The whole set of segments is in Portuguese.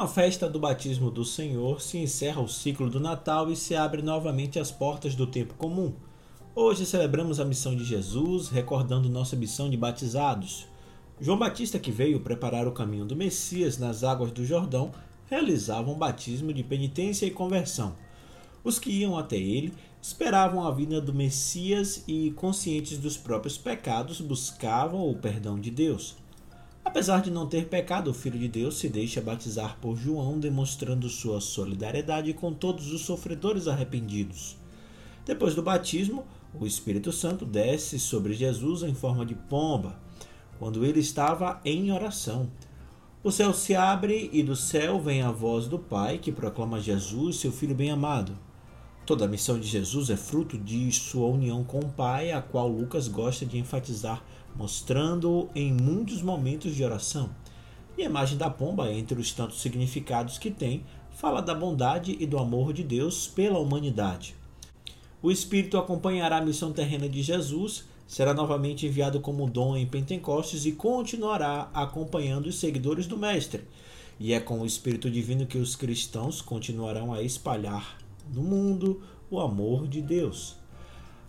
a festa do batismo do Senhor, se encerra o ciclo do Natal e se abre novamente as portas do tempo comum. Hoje celebramos a missão de Jesus, recordando nossa missão de batizados. João Batista, que veio preparar o caminho do Messias nas águas do Jordão, realizava um batismo de penitência e conversão. Os que iam até ele esperavam a vinda do Messias e, conscientes dos próprios pecados, buscavam o perdão de Deus. Apesar de não ter pecado, o Filho de Deus se deixa batizar por João, demonstrando sua solidariedade com todos os sofredores arrependidos. Depois do batismo, o Espírito Santo desce sobre Jesus em forma de pomba, quando ele estava em oração. O céu se abre e do céu vem a voz do Pai que proclama Jesus, seu Filho bem-amado. Toda a missão de Jesus é fruto de sua união com o Pai, a qual Lucas gosta de enfatizar, mostrando-o em muitos momentos de oração. E a imagem da pomba, entre os tantos significados que tem, fala da bondade e do amor de Deus pela humanidade. O Espírito acompanhará a missão terrena de Jesus, será novamente enviado como dom em Pentecostes e continuará acompanhando os seguidores do Mestre. E é com o Espírito Divino que os cristãos continuarão a espalhar no mundo o amor de Deus.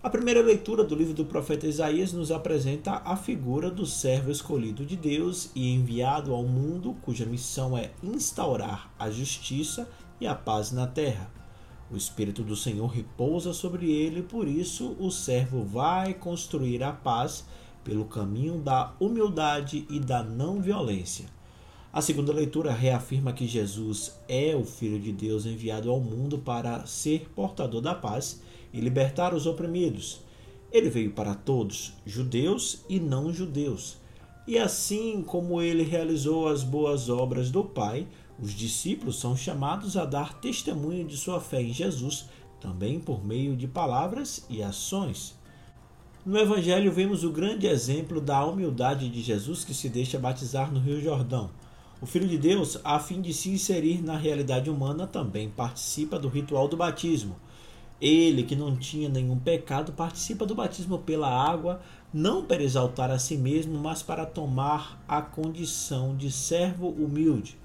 A primeira leitura do livro do profeta Isaías nos apresenta a figura do servo escolhido de Deus e enviado ao mundo, cuja missão é instaurar a justiça e a paz na terra. O Espírito do Senhor repousa sobre ele, por isso o servo vai construir a paz pelo caminho da humildade e da não violência. A segunda leitura reafirma que Jesus é o Filho de Deus enviado ao mundo para ser portador da paz e libertar os oprimidos. Ele veio para todos, judeus e não judeus. E assim como ele realizou as boas obras do Pai, os discípulos são chamados a dar testemunho de sua fé em Jesus, também por meio de palavras e ações. No Evangelho vemos o grande exemplo da humildade de Jesus que se deixa batizar no Rio Jordão. O Filho de Deus, a fim de se inserir na realidade humana, também participa do ritual do batismo. Ele, que não tinha nenhum pecado, participa do batismo pela água, não para exaltar a si mesmo, mas para tomar a condição de servo humilde.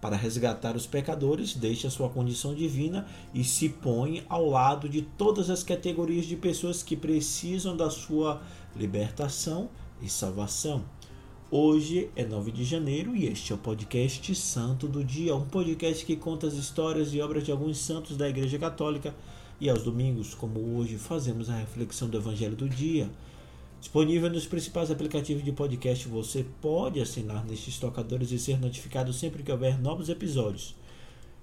Para resgatar os pecadores, deixa sua condição divina e se põe ao lado de todas as categorias de pessoas que precisam da sua libertação e salvação. Hoje é 9 de janeiro e este é o podcast Santo do Dia, um podcast que conta as histórias e obras de alguns santos da Igreja Católica. E aos domingos, como hoje, fazemos a reflexão do Evangelho do Dia. Disponível nos principais aplicativos de podcast, você pode assinar nestes tocadores e ser notificado sempre que houver novos episódios.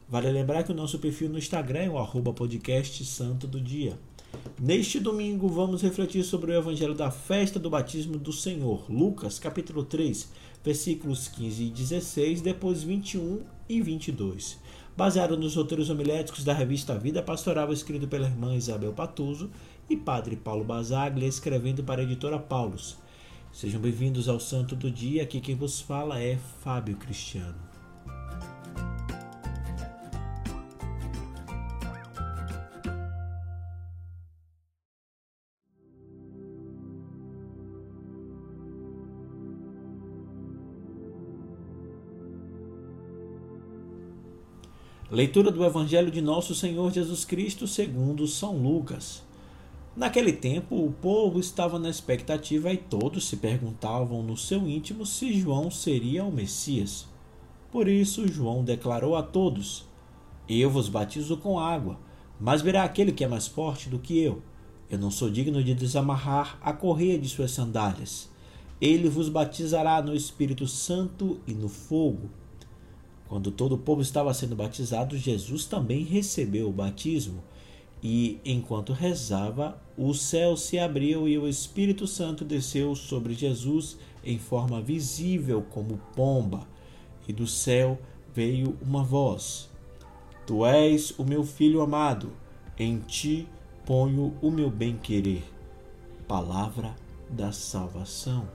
Vale lembrar que o nosso perfil no Instagram é o arroba podcast Santo do Dia. Neste domingo vamos refletir sobre o evangelho da festa do batismo do Senhor, Lucas, capítulo 3, versículos 15 e 16, depois 21 e 22. Baseado nos roteiros homiléticos da revista Vida Pastoral, escrito pela irmã Isabel Patuso e padre Paulo Basaglia, escrevendo para a editora Paulus. Sejam bem-vindos ao Santo do Dia, aqui quem vos fala é Fábio Cristiano. Leitura do Evangelho de Nosso Senhor Jesus Cristo segundo São Lucas. Naquele tempo, o povo estava na expectativa e todos se perguntavam no seu íntimo se João seria o Messias. Por isso, João declarou a todos: Eu vos batizo com água, mas virá aquele que é mais forte do que eu. Eu não sou digno de desamarrar a correia de suas sandálias. Ele vos batizará no Espírito Santo e no fogo. Quando todo o povo estava sendo batizado, Jesus também recebeu o batismo. E enquanto rezava, o céu se abriu e o Espírito Santo desceu sobre Jesus em forma visível como pomba. E do céu veio uma voz: Tu és o meu filho amado, em ti ponho o meu bem-querer. Palavra da salvação.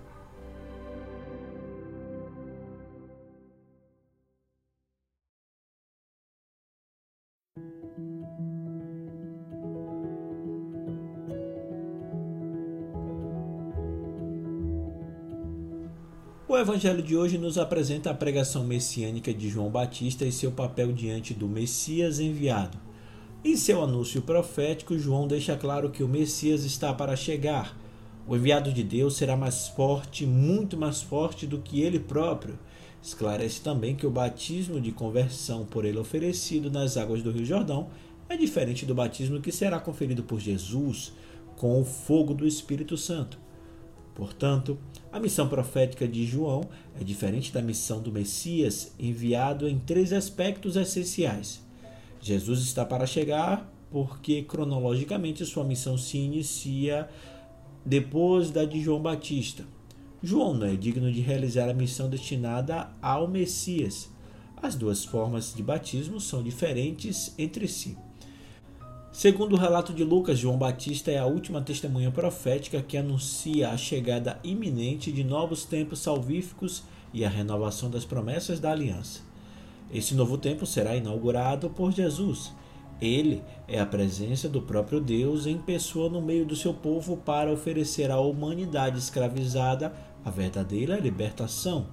O evangelho de hoje nos apresenta a pregação messiânica de João Batista e seu papel diante do Messias enviado. Em seu anúncio profético, João deixa claro que o Messias está para chegar. O enviado de Deus será mais forte, muito mais forte do que ele próprio. Esclarece também que o batismo de conversão por ele oferecido nas águas do Rio Jordão é diferente do batismo que será conferido por Jesus com o fogo do Espírito Santo. Portanto, a missão profética de João é diferente da missão do Messias, enviado em três aspectos essenciais. Jesus está para chegar porque cronologicamente sua missão se inicia depois da de João Batista. João não é digno de realizar a missão destinada ao Messias. As duas formas de batismo são diferentes entre si. Segundo o relato de Lucas, João Batista é a última testemunha profética que anuncia a chegada iminente de novos tempos salvíficos e a renovação das promessas da aliança. Esse novo tempo será inaugurado por Jesus. Ele é a presença do próprio Deus em pessoa no meio do seu povo para oferecer à humanidade escravizada a verdadeira libertação.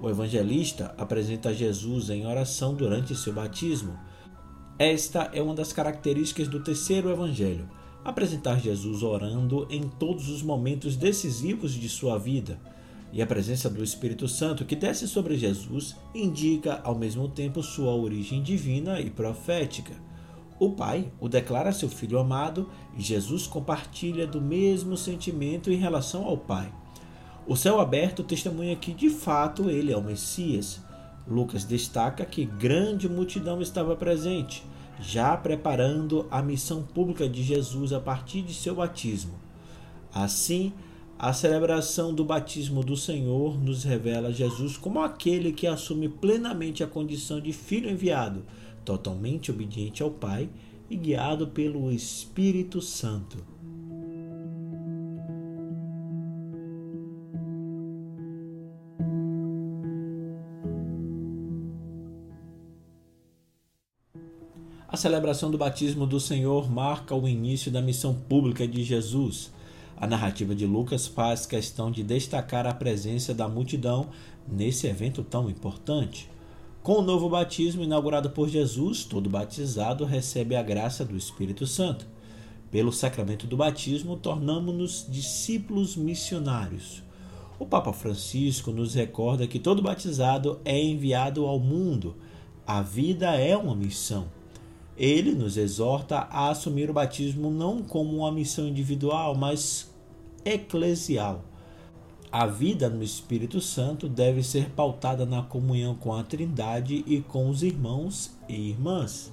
O evangelista apresenta Jesus em oração durante seu batismo. Esta é uma das características do terceiro evangelho: apresentar Jesus orando em todos os momentos decisivos de sua vida. E a presença do Espírito Santo que desce sobre Jesus indica ao mesmo tempo sua origem divina e profética. O Pai o declara seu filho amado e Jesus compartilha do mesmo sentimento em relação ao Pai. O céu aberto testemunha que de fato ele é o Messias. Lucas destaca que grande multidão estava presente, já preparando a missão pública de Jesus a partir de seu batismo. Assim, a celebração do batismo do Senhor nos revela Jesus como aquele que assume plenamente a condição de filho enviado, totalmente obediente ao Pai e guiado pelo Espírito Santo. A celebração do batismo do Senhor marca o início da missão pública de Jesus. A narrativa de Lucas faz questão de destacar a presença da multidão nesse evento tão importante. Com o novo batismo inaugurado por Jesus, todo batizado recebe a graça do Espírito Santo. Pelo sacramento do batismo, tornamos-nos discípulos missionários. O Papa Francisco nos recorda que todo batizado é enviado ao mundo. A vida é uma missão. Ele nos exorta a assumir o batismo não como uma missão individual, mas eclesial. A vida no Espírito Santo deve ser pautada na comunhão com a Trindade e com os irmãos e irmãs.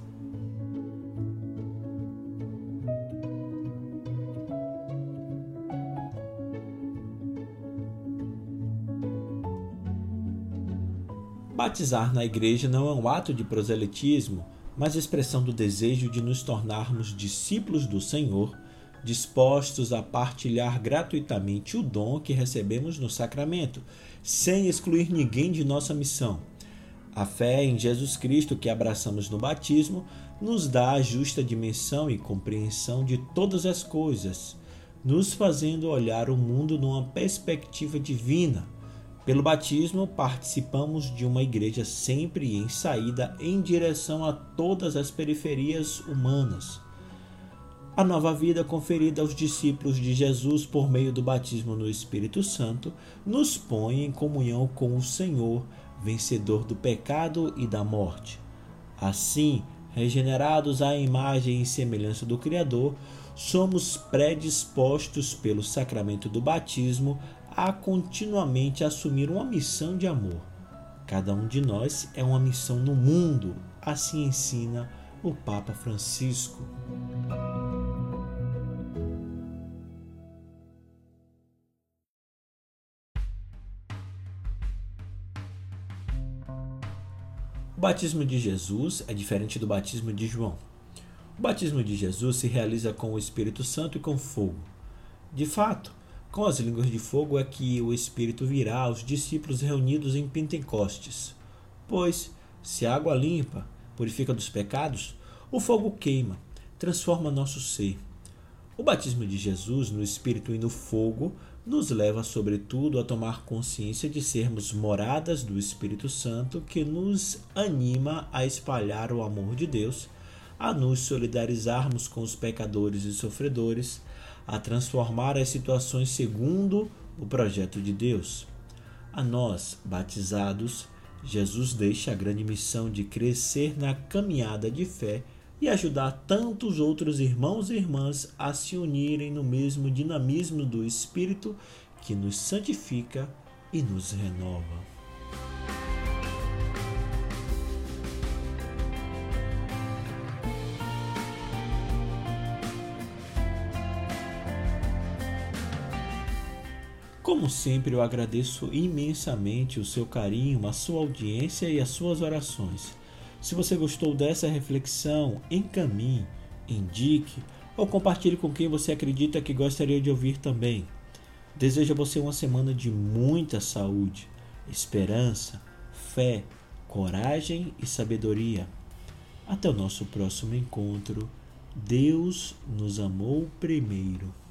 Batizar na igreja não é um ato de proselitismo, mas expressão do desejo de nos tornarmos discípulos do Senhor, dispostos a partilhar gratuitamente o dom que recebemos no sacramento, sem excluir ninguém de nossa missão. A fé em Jesus Cristo que abraçamos no batismo nos dá a justa dimensão e compreensão de todas as coisas, nos fazendo olhar o mundo numa perspectiva divina pelo batismo, participamos de uma igreja sempre em saída em direção a todas as periferias humanas. A nova vida conferida aos discípulos de Jesus por meio do batismo no Espírito Santo nos põe em comunhão com o Senhor, vencedor do pecado e da morte. Assim, regenerados à imagem e semelhança do Criador, somos predispostos pelo sacramento do batismo a continuamente assumir uma missão de amor. Cada um de nós é uma missão no mundo, assim ensina o Papa Francisco. O batismo de Jesus é diferente do batismo de João. O batismo de Jesus se realiza com o Espírito Santo e com fogo. De fato, com as línguas de fogo é que o Espírito virá aos discípulos reunidos em Pentecostes. Pois, se a água limpa purifica dos pecados, o fogo queima, transforma nosso ser. O batismo de Jesus no Espírito e no fogo nos leva, sobretudo, a tomar consciência de sermos moradas do Espírito Santo, que nos anima a espalhar o amor de Deus, a nos solidarizarmos com os pecadores e sofredores, a transformar as situações segundo o projeto de Deus. A nós, batizados, Jesus deixa a grande missão de crescer na caminhada de fé e ajudar tantos outros irmãos e irmãs a se unirem no mesmo dinamismo do Espírito que nos santifica e nos renova. Como sempre, eu agradeço imensamente o seu carinho, a sua audiência e as suas orações. Se você gostou dessa reflexão, encaminhe, indique ou compartilhe com quem você acredita que gostaria de ouvir também. Desejo a você uma semana de muita saúde, esperança, fé, coragem e sabedoria. Até o nosso próximo encontro. Deus nos amou primeiro.